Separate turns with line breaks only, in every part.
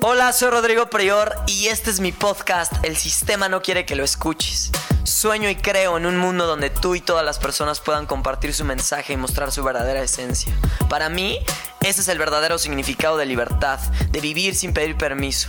Hola, soy Rodrigo Prior y este es mi podcast El sistema no quiere que lo escuches. Sueño y creo en un mundo donde tú y todas las personas puedan compartir su mensaje y mostrar su verdadera esencia. Para mí, ese es el verdadero significado de libertad, de vivir sin pedir permiso.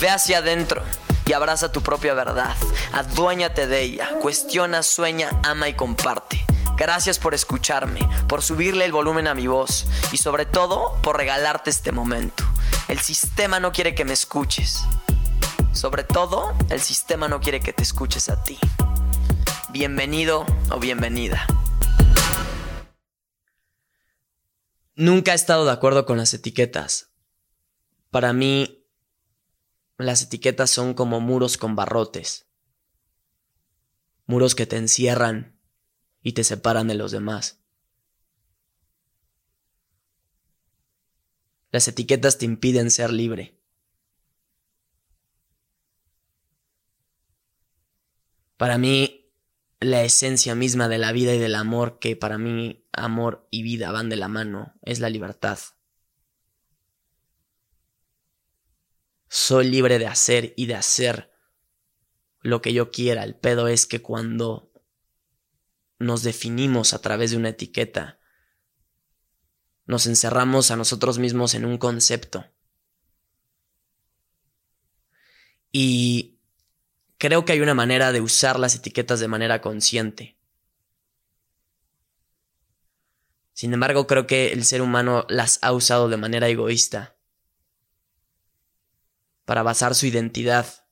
Ve hacia adentro y abraza tu propia verdad. Aduéñate de ella. Cuestiona, sueña, ama y comparte. Gracias por escucharme, por subirle el volumen a mi voz y sobre todo por regalarte este momento. El sistema no quiere que me escuches. Sobre todo, el sistema no quiere que te escuches a ti. Bienvenido o bienvenida. Nunca he estado de acuerdo con las etiquetas. Para mí, las etiquetas son como muros con barrotes. Muros que te encierran y te separan de los demás. Las etiquetas te impiden ser libre. Para mí, la esencia misma de la vida y del amor, que para mí amor y vida van de la mano, es la libertad. Soy libre de hacer y de hacer lo que yo quiera. El pedo es que cuando nos definimos a través de una etiqueta, nos encerramos a nosotros mismos en un concepto. Y creo que hay una manera de usar las etiquetas de manera consciente. Sin embargo, creo que el ser humano las ha usado de manera egoísta para basar su identidad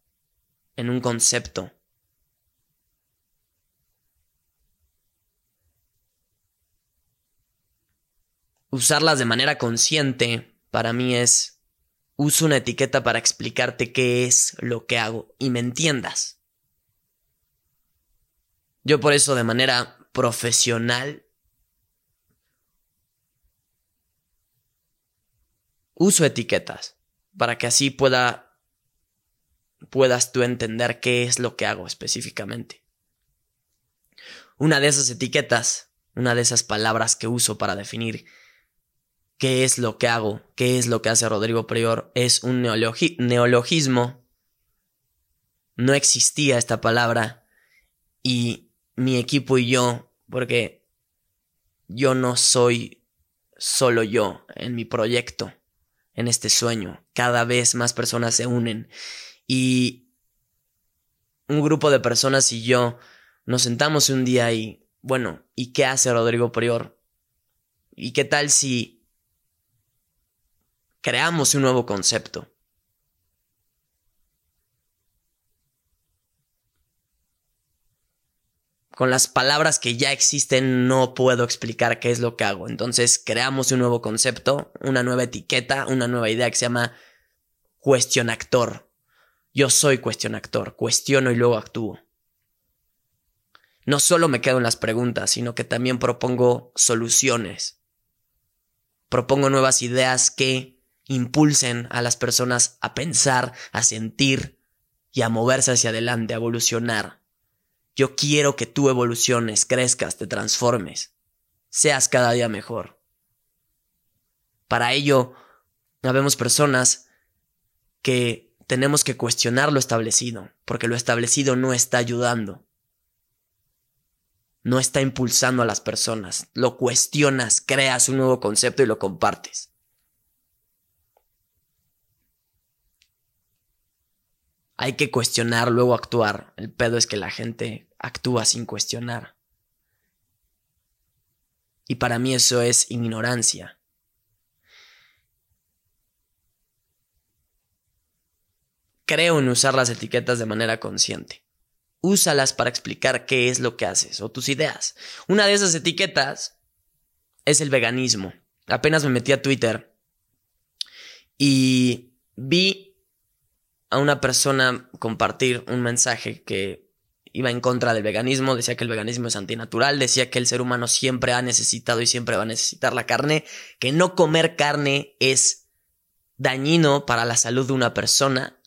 en un concepto. Usarlas de manera consciente para mí es uso una etiqueta para explicarte qué es lo que hago y me entiendas. Yo por eso de manera profesional uso etiquetas para que así pueda puedas tú entender qué es lo que hago específicamente. Una de esas etiquetas, una de esas palabras que uso para definir qué es lo que hago, qué es lo que hace Rodrigo Prior, es un neologismo. No existía esta palabra y mi equipo y yo, porque yo no soy solo yo en mi proyecto en este sueño. Cada vez más personas se unen. Y un grupo de personas y yo nos sentamos un día y, bueno, ¿y qué hace Rodrigo Prior? ¿Y qué tal si creamos un nuevo concepto? con las palabras que ya existen no puedo explicar qué es lo que hago. Entonces creamos un nuevo concepto, una nueva etiqueta, una nueva idea que se llama cuestionactor. Yo soy cuestionactor, cuestiono y luego actúo. No solo me quedo en las preguntas, sino que también propongo soluciones. Propongo nuevas ideas que impulsen a las personas a pensar, a sentir y a moverse hacia adelante, a evolucionar. Yo quiero que tú evoluciones, crezcas, te transformes, seas cada día mejor. Para ello, habemos personas que tenemos que cuestionar lo establecido, porque lo establecido no está ayudando. No está impulsando a las personas. Lo cuestionas, creas un nuevo concepto y lo compartes. hay que cuestionar, luego actuar. El pedo es que la gente actúa sin cuestionar. Y para mí eso es ignorancia. Creo en usar las etiquetas de manera consciente. Úsalas para explicar qué es lo que haces o tus ideas. Una de esas etiquetas es el veganismo. Apenas me metí a Twitter y vi a una persona compartir un mensaje que iba en contra del veganismo, decía que el veganismo es antinatural, decía que el ser humano siempre ha necesitado y siempre va a necesitar la carne, que no comer carne es dañino para la salud de una persona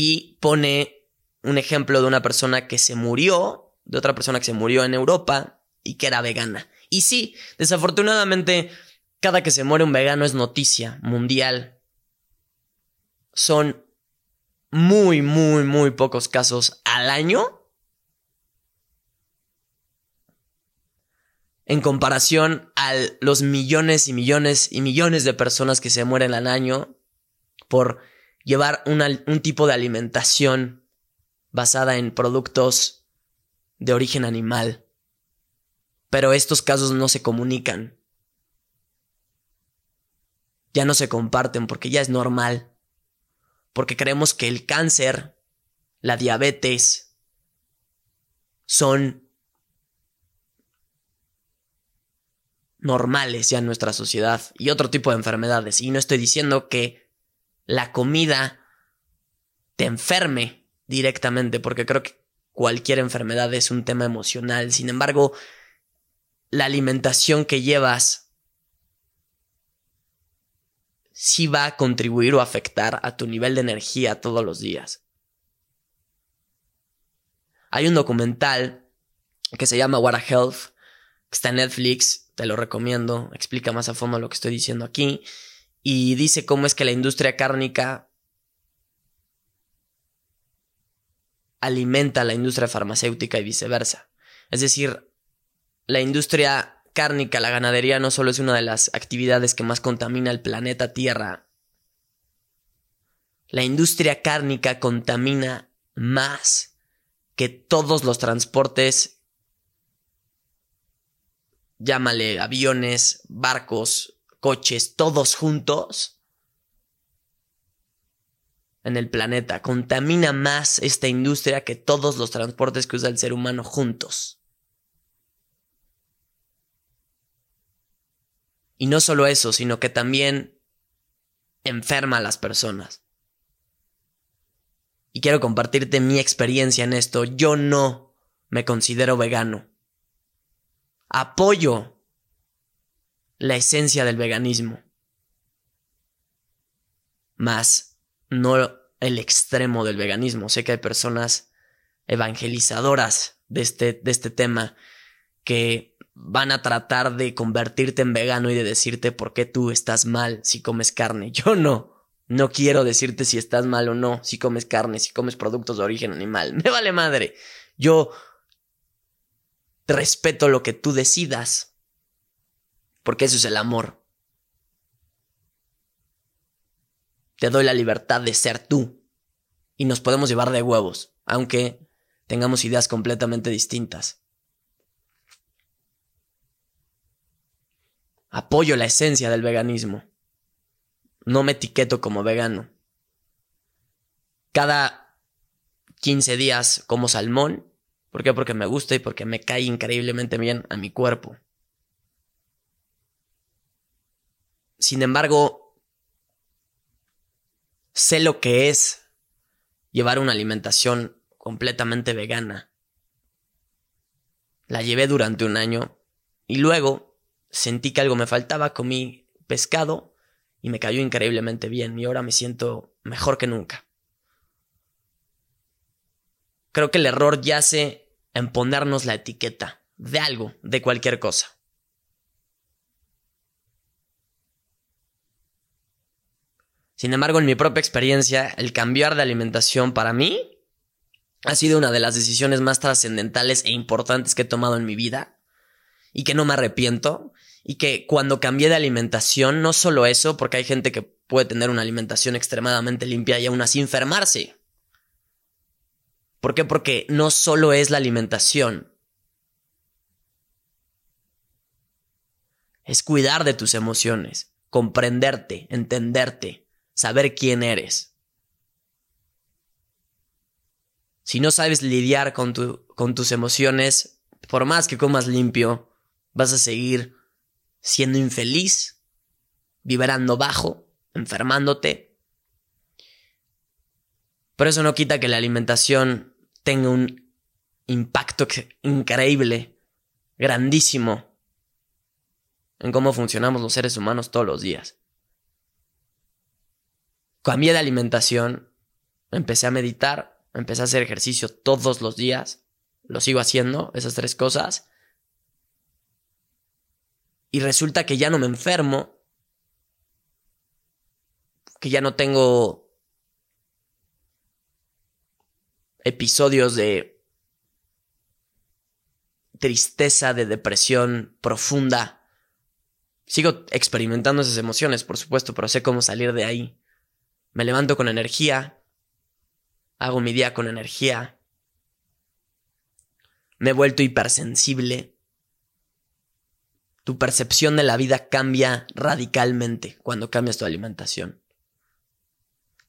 y pone un ejemplo de una persona que se murió, de otra persona que se murió en Europa y que era vegana. Y sí, desafortunadamente, cada que se muere un vegano es noticia mundial. Son muy, muy, muy pocos casos al año en comparación a los millones y millones y millones de personas que se mueren al año por llevar un tipo de alimentación basada en productos de origen animal. Pero estos casos no se comunican. Ya no se comparten porque ya es normal. Porque creemos que el cáncer, la diabetes, son normales ya en nuestra sociedad y otro tipo de enfermedades. Y no estoy diciendo que la comida te enferme directamente, porque creo que cualquier enfermedad es un tema emocional. Sin embargo, la alimentación que llevas sí va a contribuir o afectar a tu nivel de energía todos los días. Hay un documental que se llama What a Health, que está en Netflix, te lo recomiendo, explica más a fondo lo que estoy diciendo aquí y dice cómo es que la industria cárnica alimenta a la industria farmacéutica y viceversa. Es decir, la industria cárnica, la ganadería no solo es una de las actividades que más contamina el planeta Tierra, la industria cárnica contamina más que todos los transportes llámale aviones, barcos, coches, todos juntos en el planeta. Contamina más esta industria que todos los transportes que usa el ser humano juntos. Y no solo eso, sino que también enferma a las personas. Y quiero compartirte mi experiencia en esto. Yo no me considero vegano apoyo la esencia del veganismo, más no el extremo del veganismo. Sé que hay personas evangelizadoras de este, de este tema que van a tratar de convertirte en vegano y de decirte por qué tú estás mal si comes carne. Yo no. No quiero decirte si estás mal o no, si comes carne, si comes productos de origen animal. Me vale madre. Yo respeto lo que tú decidas. Porque eso es el amor. Te doy la libertad de ser tú. Y nos podemos llevar de huevos, aunque tengamos ideas completamente distintas. Apoyo la esencia del veganismo. No me etiqueto como vegano. Cada 15 días como salmón ¿Por qué? Porque me gusta y porque me cae increíblemente bien a mi cuerpo. Sin embargo, sé lo que es llevar una alimentación completamente vegana. La llevé durante un año y luego sentí que algo me faltaba, comí pescado y me cayó increíblemente bien y ahora me siento mejor que nunca. Creo que el error yace en ponernos la etiqueta de algo, de cualquier cosa. Sin embargo, en mi propia experiencia, el cambiar de alimentación para mí ha sido una de las decisiones más trascendentales e importantes que he tomado en mi vida y que no me arrepiento y que cuando cambié de alimentación, no solo eso, porque hay gente que puede tener una alimentación extremadamente limpia y aún así enfermarse. ¿Por qué? Porque no solo es la alimentación. Es cuidar de tus emociones, comprenderte, entenderte, saber quién eres. Si no sabes lidiar con, con tus emociones, por más que comas limpio, vas a seguir siendo infeliz, vibrando bajo, enfermándote Pero eso no quita que la alimentación tenga un impacto increíble, grandísimo, en cómo funcionamos los seres humanos todos los días. Cambié de alimentación, empecé a meditar, empecé a hacer ejercicio todos los días, lo sigo haciendo, esas tres cosas, y resulta que ya no me enfermo, que ya no tengo episodios de tristeza, de depresión profunda. Sigo experimentando esas emociones, por supuesto, pero sé cómo salir de ahí. Me levanto con energía, hago mi día con energía, me he vuelto hipersensible. Tu percepción de la vida cambia radicalmente cuando cambias tu alimentación.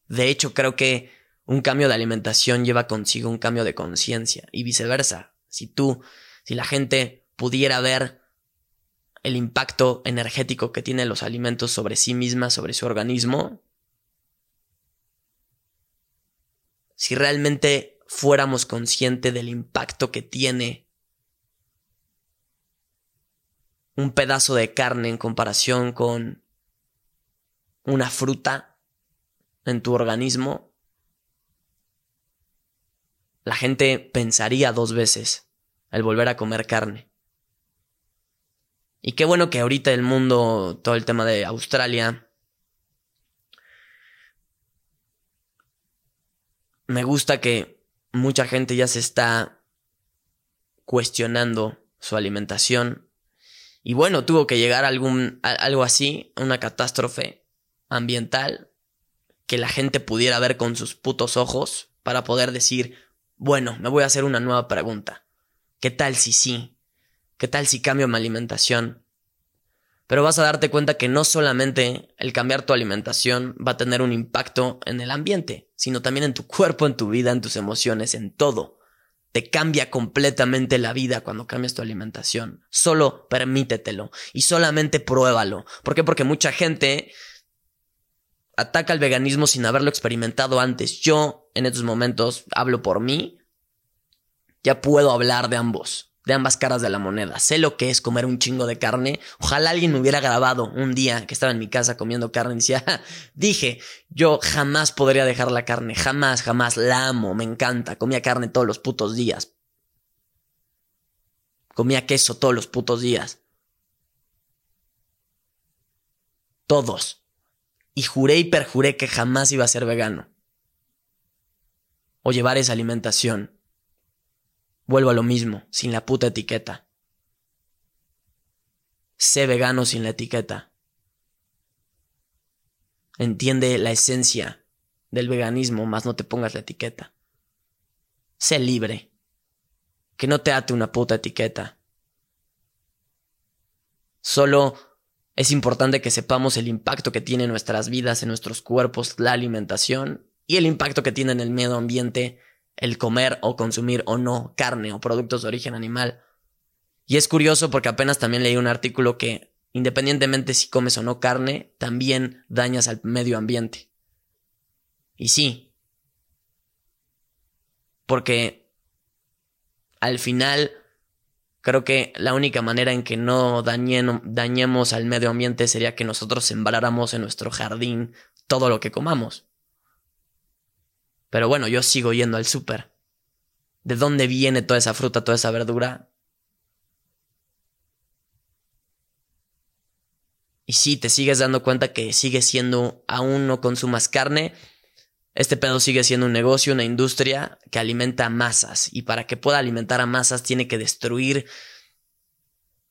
De hecho, creo que un cambio de alimentación lleva consigo un cambio de conciencia y viceversa. Si tú, si la gente pudiera ver el impacto energético que tienen los alimentos sobre sí misma, sobre su organismo, si realmente fuéramos conscientes del impacto que tiene un pedazo de carne en comparación con una fruta, en tu organismo, la gente pensaría dos veces al volver a comer carne. Y qué bueno que ahorita el mundo, todo el tema de Australia, me gusta que mucha gente ya se está cuestionando su alimentación. Y bueno, tuvo que llegar algún, algo así, una catástrofe ambiental, que la gente pudiera ver con sus putos ojos para poder decir, bueno, me voy a hacer una nueva pregunta. ¿Qué tal si sí? ¿Qué tal si cambio mi alimentación? Pero vas a darte cuenta que no solamente el cambiar tu alimentación va a tener un impacto en el ambiente, sino también en tu cuerpo, en tu vida, en tus emociones, en todo. Te cambia completamente la vida cuando cambias tu alimentación. Solo permítetelo y solamente pruébalo. ¿Por qué? Porque mucha gente ataca el veganismo sin haberlo experimentado antes. Yo, en estos momentos, hablo por mí. Ya puedo hablar de ambos, de ambas caras de la moneda. Sé lo que es comer un chingo de carne. Ojalá alguien me hubiera grabado un día que estaba en mi casa comiendo carne y decía, dije, yo jamás podría dejar la carne, jamás, jamás, la amo, me encanta. Comía carne todos los putos días. Comía queso todos los putos días. Todos y juré y perjuré que jamás iba a ser vegano. O llevar esa alimentación. Vuelvo a lo mismo, sin la puta etiqueta. Sé vegano sin la etiqueta. Entiende la esencia del veganismo, más no te pongas la etiqueta. Sé libre. Que no te ate una puta etiqueta. Solo es importante que sepamos el impacto que tiene en nuestras vidas, en nuestros cuerpos, la alimentación y el impacto que tiene en el medio ambiente el comer o consumir o no carne o productos de origen animal. Y es curioso porque apenas también leí un artículo que, independientemente si comes o no carne, también dañas al medio ambiente. Y sí. Porque al final Creo que la única manera en que no dañemos al medio ambiente sería que nosotros sembráramos en nuestro jardín todo lo que comamos. Pero bueno, yo sigo yendo al súper. ¿De dónde viene toda esa fruta, toda esa verdura? Y si te sigues dando cuenta que sigue siendo, aún no consumas carne, este pedo sigue siendo un negocio, una industria que alimenta masas y para que pueda alimentar a masas tiene que destruir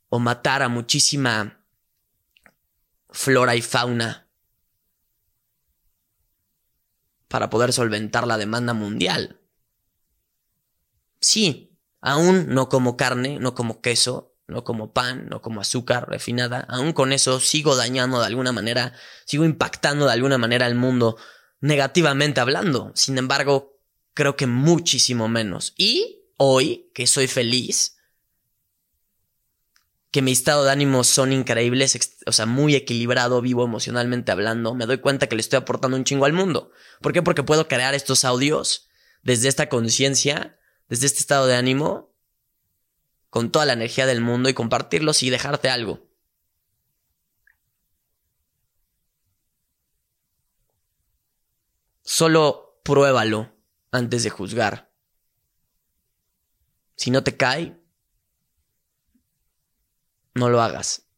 o matar a muchísima flora y fauna para poder solventar la demanda mundial. Sí, aún no como carne, no como queso, no como pan, no como azúcar refinada, aún con eso sigo dañando de alguna manera, sigo impactando de alguna manera al mundo negativamente hablando. Sin embargo, creo que muchísimo menos. Y hoy, que soy feliz, que mi estado de ánimo son increíbles, o sea, muy equilibrado, vivo emocionalmente hablando, me doy cuenta que le estoy aportando un chingo al mundo. ¿Por qué? Porque puedo crear estos audios desde esta conciencia, desde este estado de ánimo, con toda la energía del mundo y compartirlos y dejarte algo. Solo pruébalo antes de juzgar. Si no te cae, no lo hagas.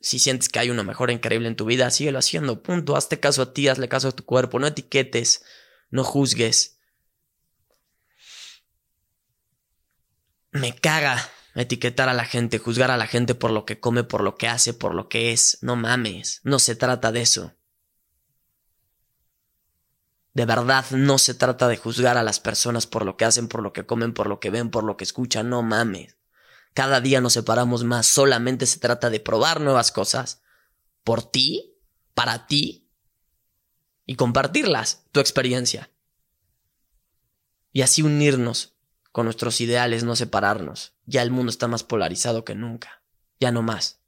Si sientes que hay una mejora increíble en tu vida, síguelo haciendo. Punto. Hazte caso a ti, hazle caso a tu cuerpo. No etiquetes, no juzgues. Me caga etiquetar a la gente, juzgar a la gente por lo que come, por lo que hace, por lo que es. No mames, no se trata de eso. De verdad no se trata de juzgar a las personas por lo que hacen, por lo que comen, por lo que ven, por lo que escuchan. No mames. Cada día nos separamos más. Solamente se trata de probar nuevas cosas. Por ti, para ti. Y compartirlas, tu experiencia. Y así unirnos con nuestros ideales, no separarnos. Ya el mundo está más polarizado que nunca. Ya no más.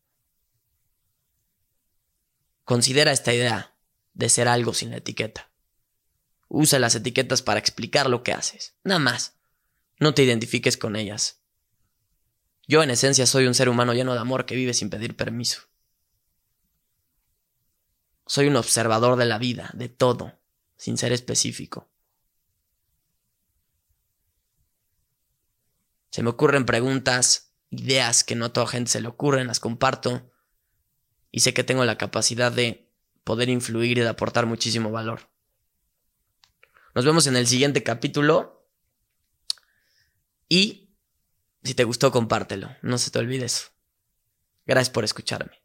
Considera esta idea de ser algo sin la etiqueta. Usa las etiquetas para explicar lo que haces. Nada más. No te identifiques con ellas. Yo en esencia soy un ser humano lleno de amor que vive sin pedir permiso. Soy un observador de la vida, de todo, sin ser específico. Se me ocurren preguntas, ideas que no a toda gente se le ocurren, las comparto y sé que tengo la capacidad de poder influir y de aportar muchísimo valor. Nos vemos en el siguiente capítulo y si te gustó compártelo, no se te olvide eso. Gracias por escucharme.